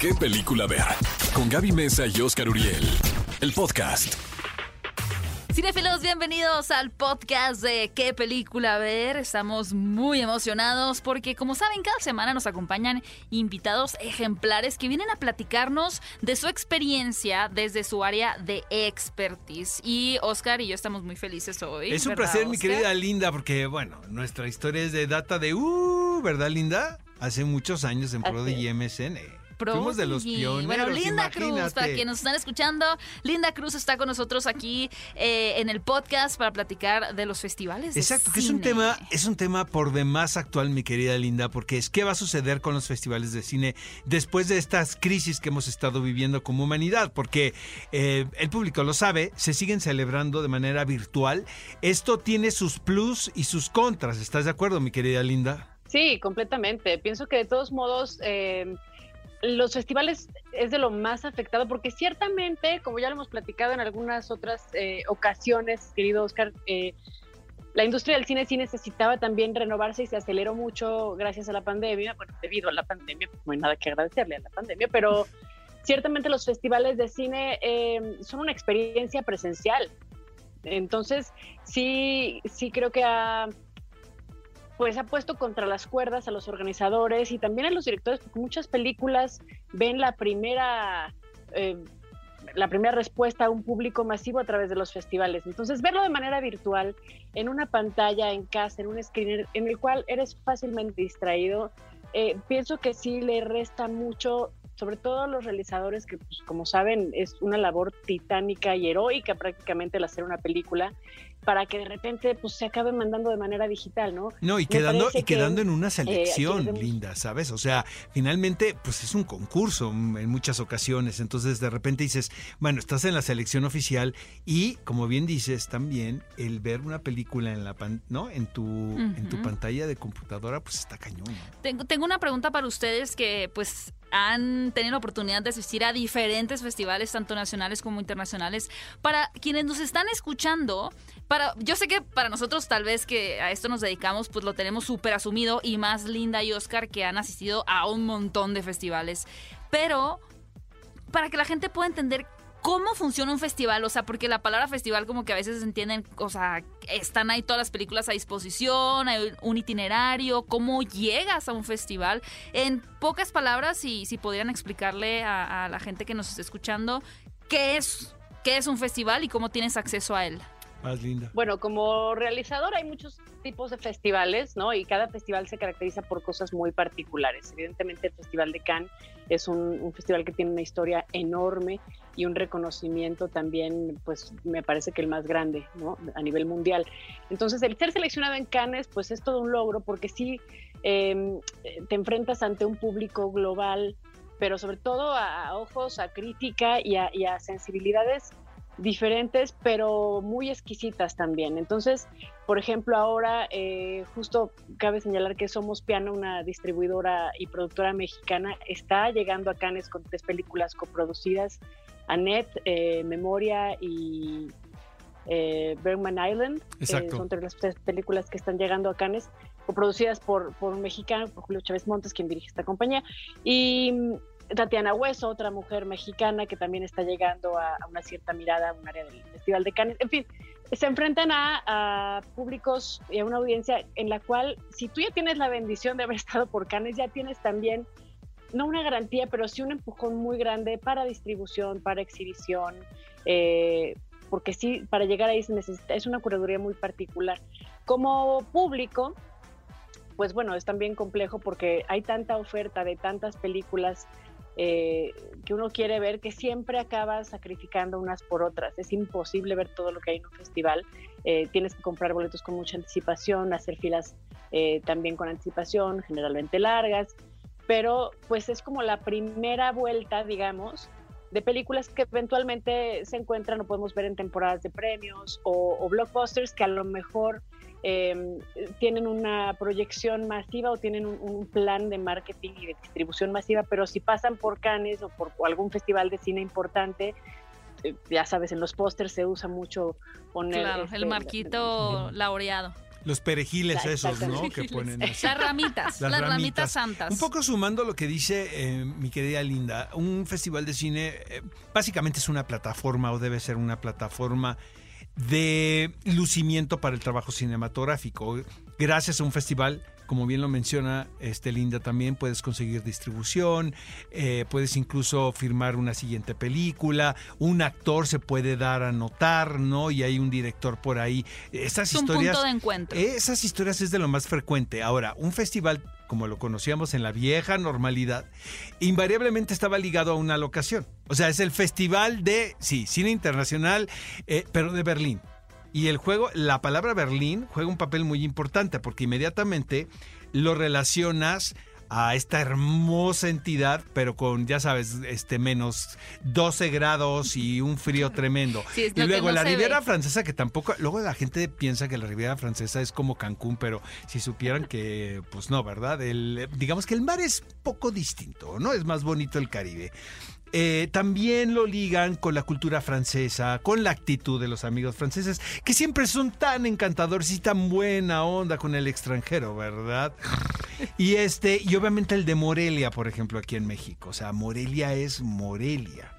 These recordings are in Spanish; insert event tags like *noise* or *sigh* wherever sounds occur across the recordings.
qué película ver. Con Gaby Mesa y Oscar Uriel. El podcast. Cinefilos, bienvenidos al podcast de ¿Qué película ver? Estamos muy emocionados porque, como saben, cada semana nos acompañan invitados ejemplares que vienen a platicarnos de su experiencia desde su área de expertise. Y Oscar y yo estamos muy felices hoy. Es un ¿verdad, placer, mi querida Linda, porque, bueno, nuestra historia es de data de, uh, ¿verdad, Linda? Hace muchos años en Así Prodigy MSN. Prodigy. Fuimos de los pioneros, Bueno, Linda Cruz, para quienes nos están escuchando, Linda Cruz está con nosotros aquí eh, en el podcast para platicar de los festivales. de Exacto, que es un cine. tema, es un tema por demás actual, mi querida Linda, porque es qué va a suceder con los festivales de cine después de estas crisis que hemos estado viviendo como humanidad, porque eh, el público lo sabe, se siguen celebrando de manera virtual. Esto tiene sus plus y sus contras. ¿Estás de acuerdo, mi querida Linda? Sí, completamente. Pienso que de todos modos eh, los festivales es de lo más afectado porque ciertamente, como ya lo hemos platicado en algunas otras eh, ocasiones, querido Oscar, eh, la industria del cine sí necesitaba también renovarse y se aceleró mucho gracias a la pandemia, bueno, debido a la pandemia, pues no hay nada que agradecerle a la pandemia, pero ciertamente los festivales de cine eh, son una experiencia presencial. Entonces, sí, sí creo que ha pues ha puesto contra las cuerdas a los organizadores y también a los directores, porque muchas películas ven la primera, eh, la primera respuesta a un público masivo a través de los festivales. Entonces, verlo de manera virtual, en una pantalla, en casa, en un screener, en el cual eres fácilmente distraído, eh, pienso que sí le resta mucho, sobre todo a los realizadores, que pues, como saben es una labor titánica y heroica prácticamente el hacer una película, para que de repente pues se acabe mandando de manera digital, ¿no? No, y quedando, y quedando que, en una selección, debemos- linda, ¿sabes? O sea, finalmente, pues es un concurso en muchas ocasiones. Entonces, de repente dices, bueno, estás en la selección oficial y, como bien dices, también el ver una película en la pan- ¿no? En tu, en tu pantalla de computadora, pues está cañón. ¿no? Tengo, tengo una pregunta para ustedes que pues han tenido la oportunidad de asistir a diferentes festivales, tanto nacionales como internacionales. Para quienes nos están escuchando, para, yo sé que para nosotros tal vez que a esto nos dedicamos, pues lo tenemos súper asumido y más Linda y Oscar que han asistido a un montón de festivales. Pero para que la gente pueda entender cómo funciona un festival, o sea, porque la palabra festival como que a veces se entienden, o sea, están ahí todas las películas a disposición, hay un itinerario, cómo llegas a un festival. En pocas palabras, si, si podrían explicarle a, a la gente que nos está escuchando qué es, qué es un festival y cómo tienes acceso a él. Más linda. Bueno, como realizador hay muchos tipos de festivales, ¿no? Y cada festival se caracteriza por cosas muy particulares. Evidentemente el Festival de Cannes es un, festival que tiene una historia enorme y un reconocimiento también, pues me parece que el más grande, ¿no? A nivel mundial. Entonces el ser seleccionado en Cannes, pues es todo un logro porque sí eh, te enfrentas ante un público global, pero sobre todo a, a ojos, a crítica y a, y a sensibilidades diferentes, pero muy exquisitas también. Entonces, por ejemplo, ahora eh, justo cabe señalar que Somos Piano, una distribuidora y productora mexicana, está llegando a Cannes con tres películas coproducidas, Annette, eh, Memoria y eh, Bergman Island. Eh, son entre las tres películas que están llegando a Cannes, coproducidas por, por un mexicano, por Julio Chávez Montes, quien dirige esta compañía. Y Tatiana Hueso, otra mujer mexicana que también está llegando a, una cierta mirada a un área del Festival de Cannes. En fin, se enfrentan a, a, públicos y a una audiencia en la cual, si tú ya tienes la bendición de haber *laughs* estado por Cannes, ya tienes también, no una garantía, pero sí un empujón muy grande para distribución, para exhibición, eh, porque sí, para llegar ahí se necesita, es una curaduría muy particular. Como público, pues bueno, es también complejo porque hay tanta oferta de tantas películas eh, que uno quiere ver que siempre acaba sacrificando unas por otras. Es imposible ver todo lo que hay en un festival. Eh, tienes que comprar boletos con mucha anticipación, hacer filas eh, también con anticipación, generalmente largas, pero pues es como la primera vuelta, digamos, de películas que eventualmente se encuentran o podemos ver en temporadas de premios o, o blockbusters que a lo mejor eh, tienen una proyección masiva o tienen un, un, plan de marketing y de distribución masiva, pero si pasan por Cannes o por o algún festival de cine importante, eh, ya sabes, en los pósters se usa mucho poner... Claro, este, el marquito *laughs* laureado. Los perejiles La- esos, ¿no? Que ponen así. Las ramitas, las, ramitas. santas. Un poco sumando lo que dice eh, mi querida Linda, un festival de cine eh, básicamente es una plataforma o debe ser una plataforma de lucimiento para el trabajo cinematográfico. Gracias a un festival, como bien lo menciona este Linda también, puedes conseguir distribución, eh, puedes incluso firmar una siguiente película, un actor se puede dar a notar, ¿no? Y hay un director por ahí. Estas es un historias... punto de encuentro. Esas historias es de lo más frecuente. Ahora, un festival como lo conocíamos en la vieja normalidad, invariablemente estaba ligado a una locación. O sea, es el festival de, sí, cine internacional, eh, pero de Berlín. Y el juego, la palabra Berlín juega un papel muy importante porque inmediatamente lo relacionas a esta hermosa entidad, pero con, ya sabes, este menos 12 grados y un frío tremendo. Sí, y luego no la Riviera ve. Francesa, que tampoco, luego la gente piensa que la Riviera Francesa es como Cancún, pero si supieran que, pues no, ¿verdad? El, digamos que el mar es poco distinto, ¿no? Es más bonito el Caribe. Eh, también lo ligan con la cultura francesa, con la actitud de los amigos franceses, que siempre son tan encantadores y tan buena onda con el extranjero, ¿verdad? Y este, y obviamente el de Morelia, por ejemplo, aquí en México. O sea, Morelia es Morelia.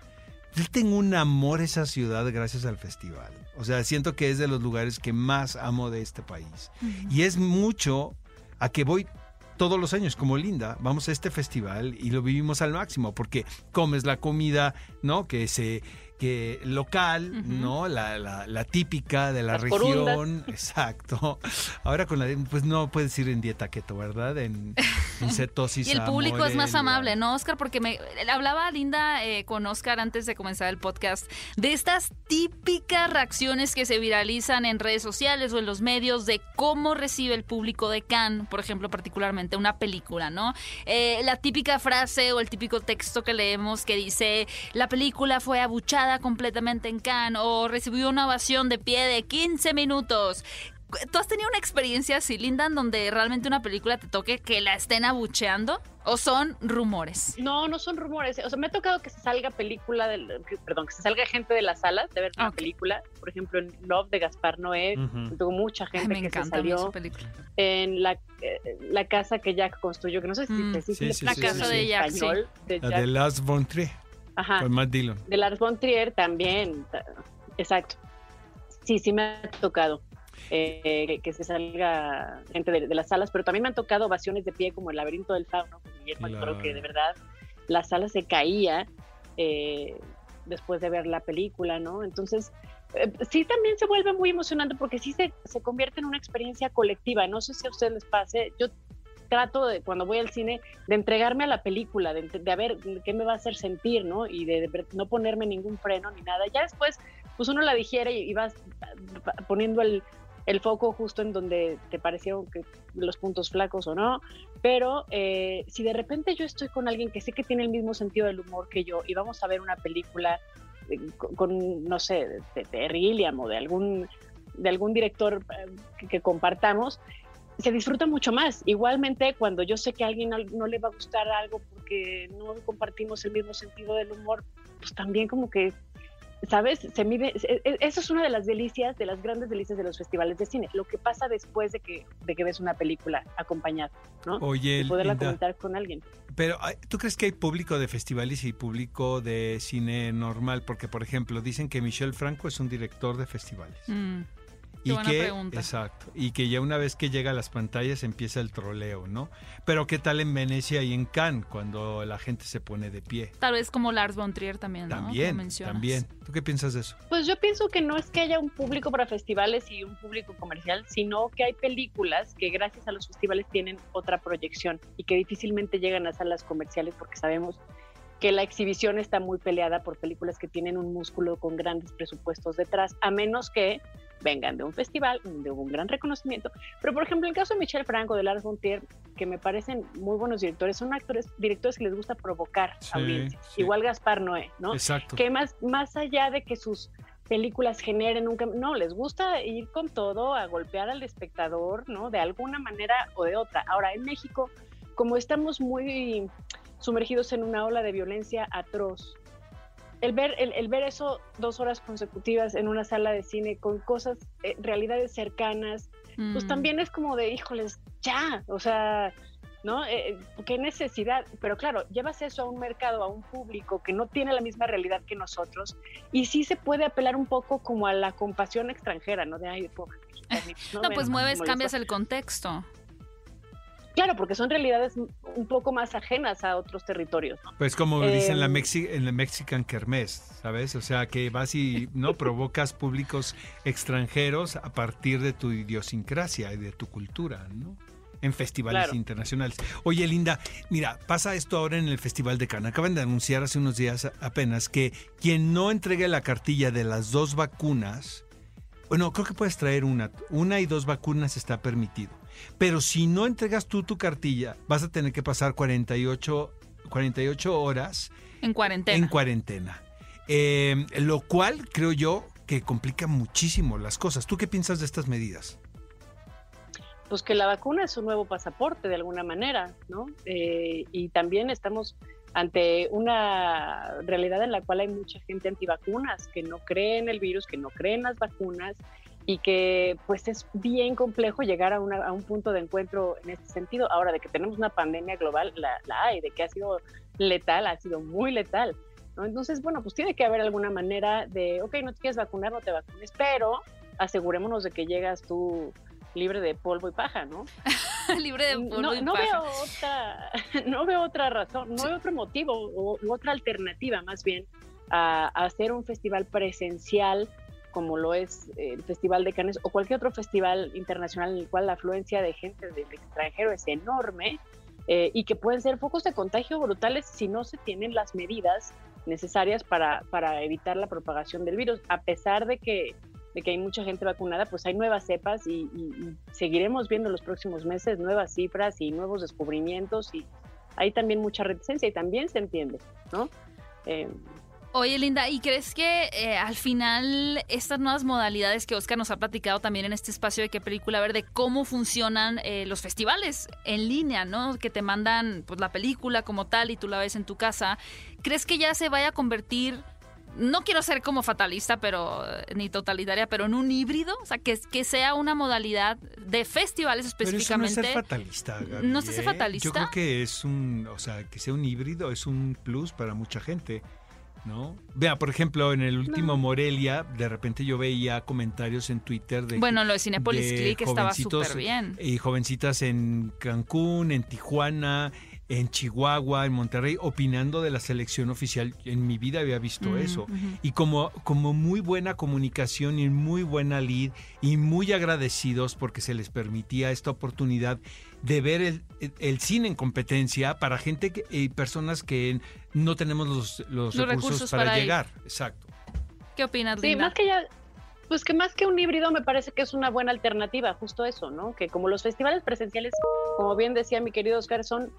Yo tengo un amor a esa ciudad gracias al festival. O sea, siento que es de los lugares que más amo de este país. Y es mucho a que voy todos los años como Linda. Vamos a este festival y lo vivimos al máximo porque comes la comida, ¿no? Que se que local. ¿no? La, la- la típica de la Las región. corundas. *laughs* Exacto. Ahora con la pues no puedes ir en dieta keto, ¿verdad? En, en *laughs* cetosis. Y el público es más amable, ¿no, Oscar? Porque me hablaba Linda eh, con Oscar antes de comenzar el podcast de estas típicas reacciones que se viralizan en redes sociales o en los medios de cómo recibe el público de Cannes, por ejemplo, particularmente una película, ¿no? Eh, la típica frase o el típico texto que leemos que dice la película fue abuchada completamente en Cannes o recibió una ovación de pie de 15 minutos. ¿Tú has tenido una experiencia así, Linda, en donde realmente una película te toque que la estén abucheando? ¿O son rumores? No, no son rumores. O sea, me ha tocado que se salga película, del, perdón, que se salga gente de las salas de ver una película. Por ejemplo, en Love de Gaspar Noé, tocó mucha Ay, gente me que se salió. película. En la, eh, la casa que Jack construyó, que no sé si Mm. Sí, en sí, La sí, casa sí, de sí. Jack, español, de La Jack. de Lars von Trier, Ajá. con Matt Dillon. De Lars von Trier también, ta- exacto. Sí, sí me ha tocado eh, que, se salga gente de, de las salas, pero también me han tocado ovaciones de pie como el laberinto del fauno, con Guillermo que de verdad la sala se caía eh, después de ver la película, ¿no? Entonces, eh, sí también se vuelve muy emocionante porque sí se, se convierte en una experiencia colectiva. No sé si a ustedes les pase, yo trato de, cuando voy al cine, de entregarme a la película, de, ver qué me va a hacer sentir, ¿no? Y de, no ponerme ningún freno ni nada. Ya después, pues uno la digiere y, vas poniendo el, el foco justo en donde te parecieron que los puntos flacos o no. Pero eh, si de repente yo estoy con alguien que sé que tiene el mismo sentido del humor que yo y vamos a ver una película eh, con, no sé, de, de Terry Gilliam o de algún, de algún director eh, que compartamos, se disfruta mucho más. Igualmente, cuando yo sé que a alguien no, no, le va a gustar algo porque no compartimos el mismo sentido del humor, pues también como que, ¿sabes? Se mide, eso es una de las delicias, de las grandes delicias de los festivales de cine, lo que pasa después de que, de que ves una película acompañada, ¿no? Oye, y poderla Linda, comentar con alguien. Pero, ¿tú crees que hay público de festivales y público de cine normal? Porque, por ejemplo, dicen que Michel Franco es un director de festivales. Mm. Qué y buena que, pregunta. exacto, y que ya una vez que llega a las pantallas empieza el troleo, ¿no? Pero qué tal en Venecia y en Cannes cuando la gente se pone de pie. Tal vez como Lars von Trier también, ¿no? También, también. ¿Tú qué piensas de eso? Pues yo pienso que no es que haya un público para festivales y un público comercial, sino que hay películas que gracias a los festivales tienen otra proyección y que difícilmente llegan a salas comerciales porque sabemos que la exhibición está muy peleada por películas que tienen un músculo con grandes presupuestos detrás, a menos que vengan de un festival, de un gran reconocimiento. Pero, por ejemplo, en el caso de Michel Franco, de Lars von Trier, que me parecen muy buenos directores, son actores, directores que les gusta provocar Sí, audiencias. sí. Igual Gaspar Noé, ¿no? Exacto. que más, más allá de que sus películas generen un no, les gusta ir con todo a golpear al espectador, ¿no? De alguna manera o de otra. Ahora, en México, como estamos muy sumergidos en una ola de violencia atroz, el ver, el, el ver eso dos horas consecutivas en una sala de cine con cosas, eh, realidades cercanas, pues Mm. también es como de, híjoles, ya, o sea, ¿no? Eh, ¿Qué necesidad? Pero claro, llevas eso a un mercado, a un público que no tiene la misma realidad que nosotros y sí se puede apelar un poco como a la compasión extranjera, ¿no? De, ay, pobre *laughs* No, pues mueves, cambias el contexto. Claro, porque son realidades un poco más ajenas a otros territorios, ¿no? Pues como dicen la Em, Mexi en la Mexican Kermés, ¿sabes? O sea, que vas y no *laughs* provocas públicos extranjeros a partir de tu idiosincrasia y de tu cultura, ¿no? En festivales Claro. internacionales. Oye, Linda, mira, pasa esto ahora en el Festival de Cannes. Acaban de anunciar hace unos días apenas que quien no entregue la cartilla de las dos vacunas, bueno, creo que puedes traer una, una y dos vacunas está permitido. Pero si no entregas tú tu cartilla, vas a tener que pasar 48, 48 horas En cuarentena. en cuarentena. Eh, lo cual creo yo que complica muchísimo las cosas. ¿Tú qué piensas de estas medidas? pues que la vacuna es un nuevo pasaporte de alguna manera, ¿no? Eh, y también estamos ante una realidad en la cual hay mucha gente antivacunas que no cree en el virus, que no cree en las vacunas y que pues es bien complejo llegar a, una- a un punto de encuentro en este sentido. Ahora, de que tenemos una pandemia global, la, la hay, de que ha sido letal, ha sido muy letal. ¿no? Entonces, bueno, pues tiene que haber alguna manera de, ok, no te quieres vacunar, no te vacunes, pero asegurémonos de que llegas tú libre de polvo y paja, ¿no? *laughs* Libre de polvo no, y no paja. veo otra, *laughs* no veo otra razón, no veo otro motivo o u otra alternativa más bien a, a hacer un festival presencial como lo es el Festival de Cannes o cualquier otro festival internacional en el cual la afluencia de gente del extranjero es enorme eh, y que pueden ser focos de contagio brutales si no se tienen las medidas necesarias para, para evitar la propagación del virus, a pesar de que de que hay mucha gente vacunada, pues hay nuevas cepas y, y- y seguiremos viendo los próximos meses nuevas cifras y nuevos descubrimientos y hay también mucha reticencia y también se entiende, ¿no? Eh, Oye, Linda, ¿y crees que eh, al final estas nuevas modalidades que Oscar nos ha platicado también en este espacio de qué película ver, de cómo funcionan eh, los festivales en línea, ¿no? Que te mandan pues la película como tal y tú la ves en tu casa. ¿Crees que ya se vaya a convertir, no quiero ser como fatalista, pero eh, ni totalitaria, pero en un híbrido? O sea, que, que sea una modalidad de festivales Pero eso no es específicamente. ser fatalista. Gaby, ¿No es ser ¿eh? fatalista? Yo creo que es un, o sea, que sea un híbrido es un plus para mucha gente. ¿No? Vea, por ejemplo, en el último No. Morelia, de repente yo veía comentarios en Twitter de bueno, lo de Cinepolis de Click estaba súper bien. y jovencitas en Cancún, en Tijuana, en Chihuahua, en Monterrey, opinando de la selección oficial. En mi vida había visto Mm, eso. Y como, como muy buena comunicación y muy buena lead y muy agradecidos porque se les permitía esta oportunidad de ver el, el- el cine en competencia para gente que- y personas que no tenemos los, los Los recursos, recursos para, para ir. llegar. Exacto. ¿Qué opinas, sí, Linda? más que ya, pues que más que un híbrido me parece que es una buena alternativa, justo eso, ¿no? Que como los festivales presenciales, como bien decía mi querido Oscar, son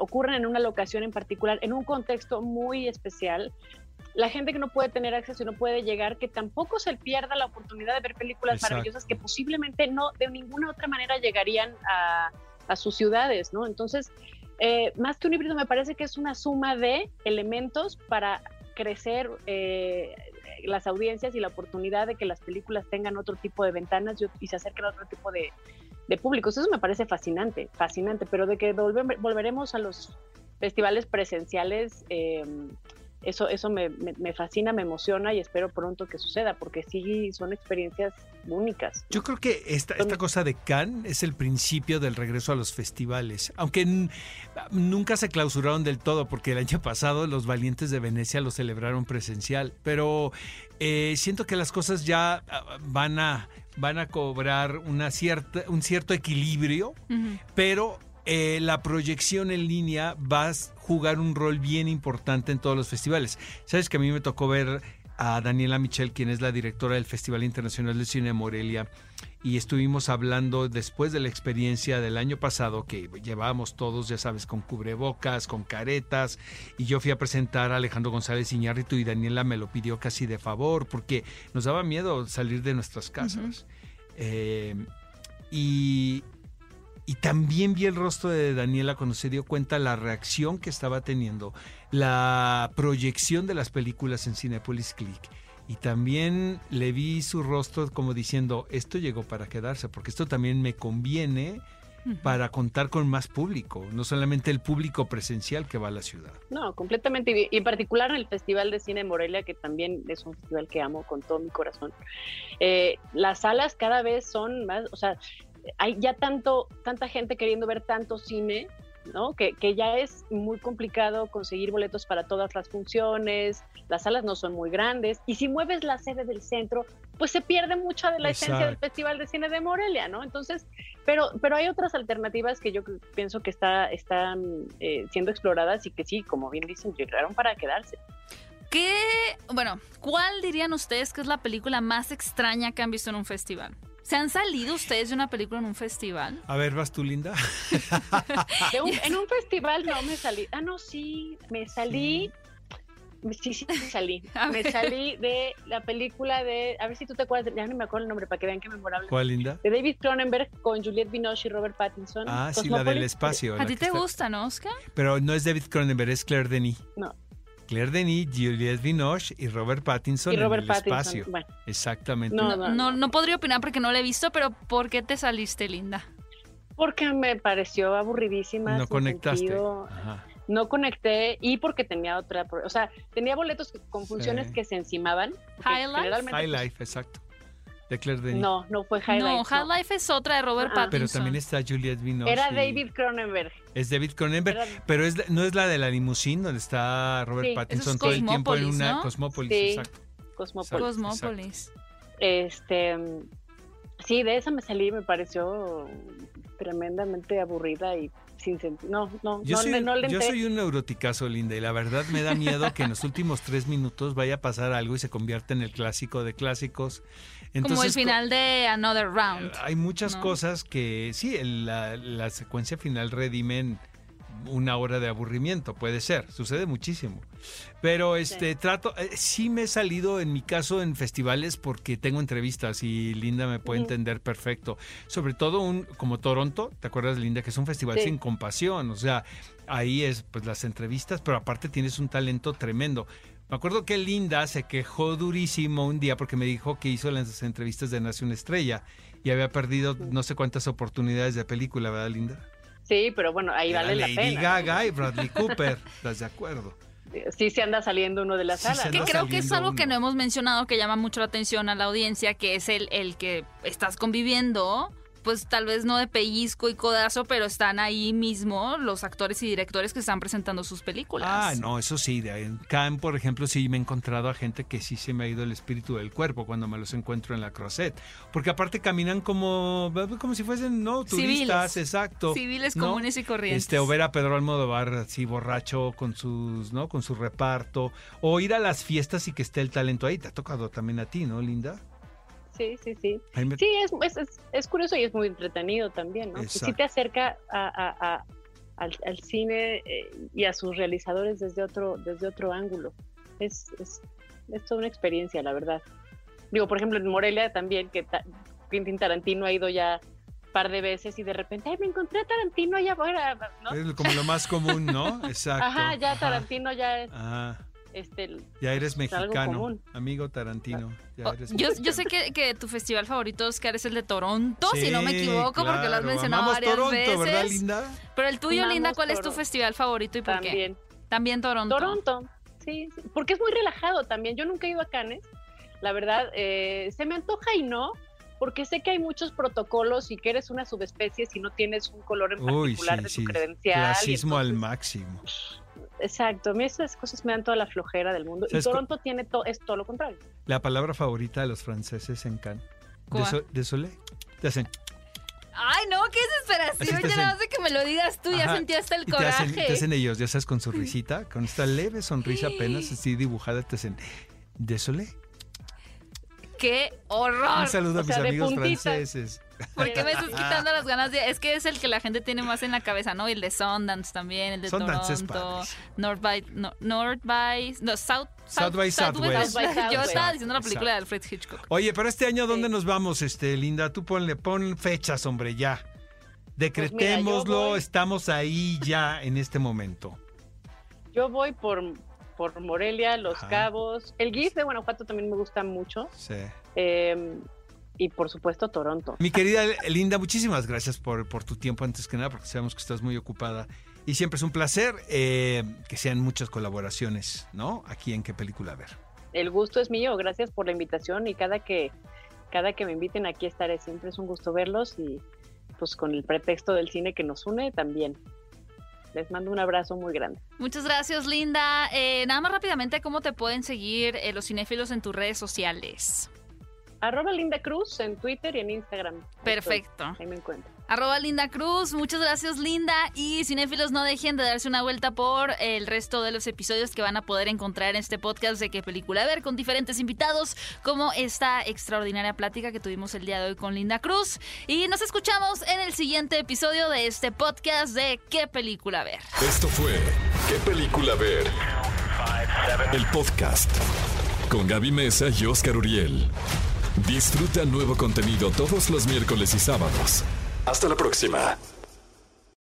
ocurren en una locación en particular, en un contexto muy especial. La gente que no puede tener acceso y no puede llegar, que tampoco se pierda la oportunidad de ver películas Exacto. maravillosas que posiblemente no de ninguna otra manera llegarían a, a sus ciudades, ¿no? Entonces, eh, más que un híbrido, me parece que es una suma de elementos para crecer eh, las audiencias y la oportunidad de que las películas tengan otro tipo de ventanas y, se acerquen a otro tipo de, públicos. Eso me parece fascinante, fascinante, pero de que volve- volveremos a los festivales presenciales, eh, eso, eso me, me- me fascina, me emociona y espero pronto que suceda, porque sí son experiencias únicas. Yo creo que esta, esta cosa de Cannes es el principio del regreso a los festivales, aunque nunca se clausuraron del todo, porque el año *laughs* pasado los valientes de Venecia lo celebraron presencial, pero eh, siento que las cosas ya ah, van a, van a cobrar una cierta, un cierto equilibrio, pero eh, la proyección en línea va a jugar un rol bien importante en todos los festivales. Sabes que a mí me tocó ver a Daniela Michel, quien es la directora del Festival Internacional de Cine de Morelia, y estuvimos hablando después de la experiencia del año pasado que llevábamos todos, ya sabes, con cubrebocas, con caretas, y yo fui a presentar a Alejandro González Iñárritu y Daniela me lo pidió casi de favor porque nos daba miedo salir de nuestras casas. Eh, y, y también vi el rostro de Daniela cuando se dio cuenta la reacción que estaba teniendo, la proyección de las películas en Cinepolis Click. y también le vi su rostro como diciendo, esto llegó para quedarse, porque esto también me conviene para contar con más público, no solamente el público presencial que va a la ciudad. No, completamente. Y en particular en el Festival de Cine Morelia, que también es un festival que amo con todo mi corazón. Eh, las salas cada vez son más, o sea, hay ya tanto, tanta gente queriendo ver tanto cine ¿no? Que, que, ya es muy complicado conseguir boletos para todas las funciones, las salas no son muy grandes, y si mueves la sede del centro, pues se pierde mucha de la esencia del Festival de Cine de Morelia, ¿no? Entonces, pero, pero hay otras alternativas que yo pienso que está, están eh, siendo exploradas y que sí, como bien dicen, llegaron para quedarse. ¿Qué, bueno, cuál dirían ustedes que es la película más extraña que han visto en un festival? ¿Se han salido ustedes de una película en un festival? A ver, ¿vas tú, Linda? *laughs* *laughs* en un festival no me salí. Ah, no, sí, me salí. Sí, sí, *laughs* me salí. me salí de la película de. A ver si tú te acuerdas. Ya no me acuerdo el nombre para que vean qué memorable. ¿Cuál, Linda? De David Cronenberg con Juliette Binoche y Robert Pattinson. Ah, sí, la del espacio. ¿A ti te gusta, no, Oscar? Pero no es David Cronenberg, es Claire Denis. No. Claire Denis, Juliette Binoche y Robert Pattinson y Robert en el Pattinson. espacio. Bueno. Exactamente. No no, no, no, podría opinar porque no la he visto, pero ¿por qué te saliste, Linda? Porque me pareció aburridísima. No conectaste. Sentido, no conecté y porque tenía otra, o sea, tenía boletos con funciones sí. que se encimaban. High Life. High Life, exacto. De Claire Denis. No, no fue High Life. No, High no. Life es otra de Robert Pattinson. Pero también está Juliette Binoche. Era David Cronenberg. Es David Cronenberg, Era... pero es, no es la de la limusín donde está Robert sí, Pattinson es todo el tiempo en una ¿no? Cosmópolis. Sí, exacto. Cosmópolis. Cosmópolis. Este, sí, de esa me salí, me pareció tremendamente aburrida y sin sentido. No, no, yo no, soy, no le Yo soy un neuroticazo, Linda, y la verdad me da miedo que en los últimos tres minutos vaya a pasar algo y se convierta en el clásico de clásicos. Entonces, Como el final de Another Round. Hay muchas ¿no? cosas que, sí, el, la, la secuencia final redimen una hora de aburrimiento, puede ser, sucede muchísimo. Pero este sí. trato, eh, sí me he salido en mi caso en festivales porque tengo entrevistas y Linda me puede entender perfecto. Sobre todo un como Toronto, ¿te acuerdas Linda que es un festival Sí. sin compasión? O sea, ahí es pues las entrevistas, pero aparte tienes un talento tremendo. Me acuerdo que Linda se quejó durísimo un día porque me dijo que hizo las entrevistas de Nación Estrella y había perdido no sé cuántas oportunidades de película, ¿verdad, Linda? Sí, pero bueno, ahí Era vale la Lady pena. Gaga y Bradley Cooper, ¿estás de acuerdo? Sí se anda saliendo uno de las Sí, salas. Que creo que es algo que uno. no hemos mencionado que llama mucho la atención a la audiencia, que es el, el que estás conviviendo, pues tal vez no de pellizco y codazo, pero están ahí mismo los actores y directores que están presentando sus películas. Ah, no, eso sí. De en Cannes, por ejemplo, sí me he encontrado a gente que sí se me ha ido el espíritu del cuerpo cuando me los encuentro en la Crozet. Porque aparte caminan como, como si fuesen, ¿no? Turistas, Civiles. exacto. Civiles ¿no? comunes y corrientes. Este, o ver a Pedro Almodóvar así borracho con sus, ¿no? Con su reparto. O ir a las fiestas y que esté el talento ahí. Te ha tocado también a ti, ¿no, Linda? Sí, sí, sí. Me- Sí, es, es, curioso y es muy entretenido también, ¿no? Y sí Exacto. te acerca a, a- a- al, al cine eh, y a sus realizadores desde otro, desde otro ángulo. Es, es, es toda una experiencia, la verdad. Digo, por ejemplo, en Morelia también, que ta- Quentin Tarantino ha ido ya par de veces y de repente, ay, me encontré a Tarantino allá afuera, ¿no? Es como lo más común, ¿no? *laughs* Exacto. Ajá, ya Tarantino ya es Ajá. Este, Ya eres mexicano, amigo Tarantino. Ya Oh, eres yo, mexicano. yo sé que, que tu festival favorito, Oscar, es el de Toronto, si no me equivoco, porque lo has mencionado Amamos varias Toronto, veces. ¿verdad, Linda? Pero el tuyo, Amamos Linda, ¿cuál es tu festival favorito y por qué? también. También Toronto. Toronto, sí, sí, porque es muy relajado también. Yo nunca he ido a Cannes, la verdad, eh, se me antoja y no, porque sé que hay muchos protocolos y que eres una subespecie si no tienes un color en Uy, particular sí, de tu sí. credencial. y al máximo. Exacto, a mí esas cosas me dan toda la flojera del mundo. Y ¿Sabes cu- Toronto tiene to- es todo lo contrario. La palabra favorita de los franceses en Cannes. Désolé. Te hacen. Ay, no, qué desesperación. Ya hacen- nada más de que me lo digas tú, ya sentí hasta el te coraje. hacen, te hacen ellos, ya sabes, con su risita, con esta leve sonrisa apenas así dibujada, te hacen. Désolé. Qué horror. Un saludo o a mis sea, amigos puntita. franceses. ¿Por qué me estás *laughs* quitando las ganas de.? Es que es el que la gente tiene más en la cabeza, ¿no? Y el de Sundance también, el de Sundance es Toronto. North by. No, North by. No, South. South by Southwest. Yo estaba diciendo la película de. Alfred Hitchcock. Oye, pero este año, ¿dónde Sí. nos vamos, este, Linda? Tú ponle, pon fechas, hombre, ya. Pues mira, Decretémoslo, estamos ahí ya en este momento. Yo voy por por Morelia, Los Ajá. Cabos. El GIF de Guanajuato también me gusta mucho. Sí. Eh, y por supuesto Toronto. Mi querida Linda, muchísimas gracias por, por tu tiempo antes que nada, porque sabemos que estás muy ocupada. Y siempre es un placer eh, que sean muchas colaboraciones, ¿no? Aquí en qué película ver. El gusto es mío, gracias por la invitación y cada que, cada que me inviten aquí estaré. Siempre es un gusto verlos y pues con el pretexto del cine que nos une también. Les mando un abrazo muy grande. Muchas gracias, Linda. Eh, nada más rápidamente, ¿cómo te pueden seguir eh, los cinéfilos en tus redes sociales? Arroba Linda Cruz en Twitter y en Instagram. Ahí estoy, Perfecto. Ahí me encuentro. Arroba Linda Cruz, muchas gracias Linda y cinéfilos no dejen de darse una vuelta por el resto de los episodios que van a poder encontrar en este podcast de qué película ver con diferentes invitados como esta extraordinaria plática que tuvimos el día de hoy con Linda Cruz y nos escuchamos en el siguiente episodio de este podcast de qué película ver. Esto fue ¿Qué película ver? El podcast con Gaby Mesa y Oscar Uriel. Disfruta nuevo contenido todos los miércoles y sábados. Hasta la próxima.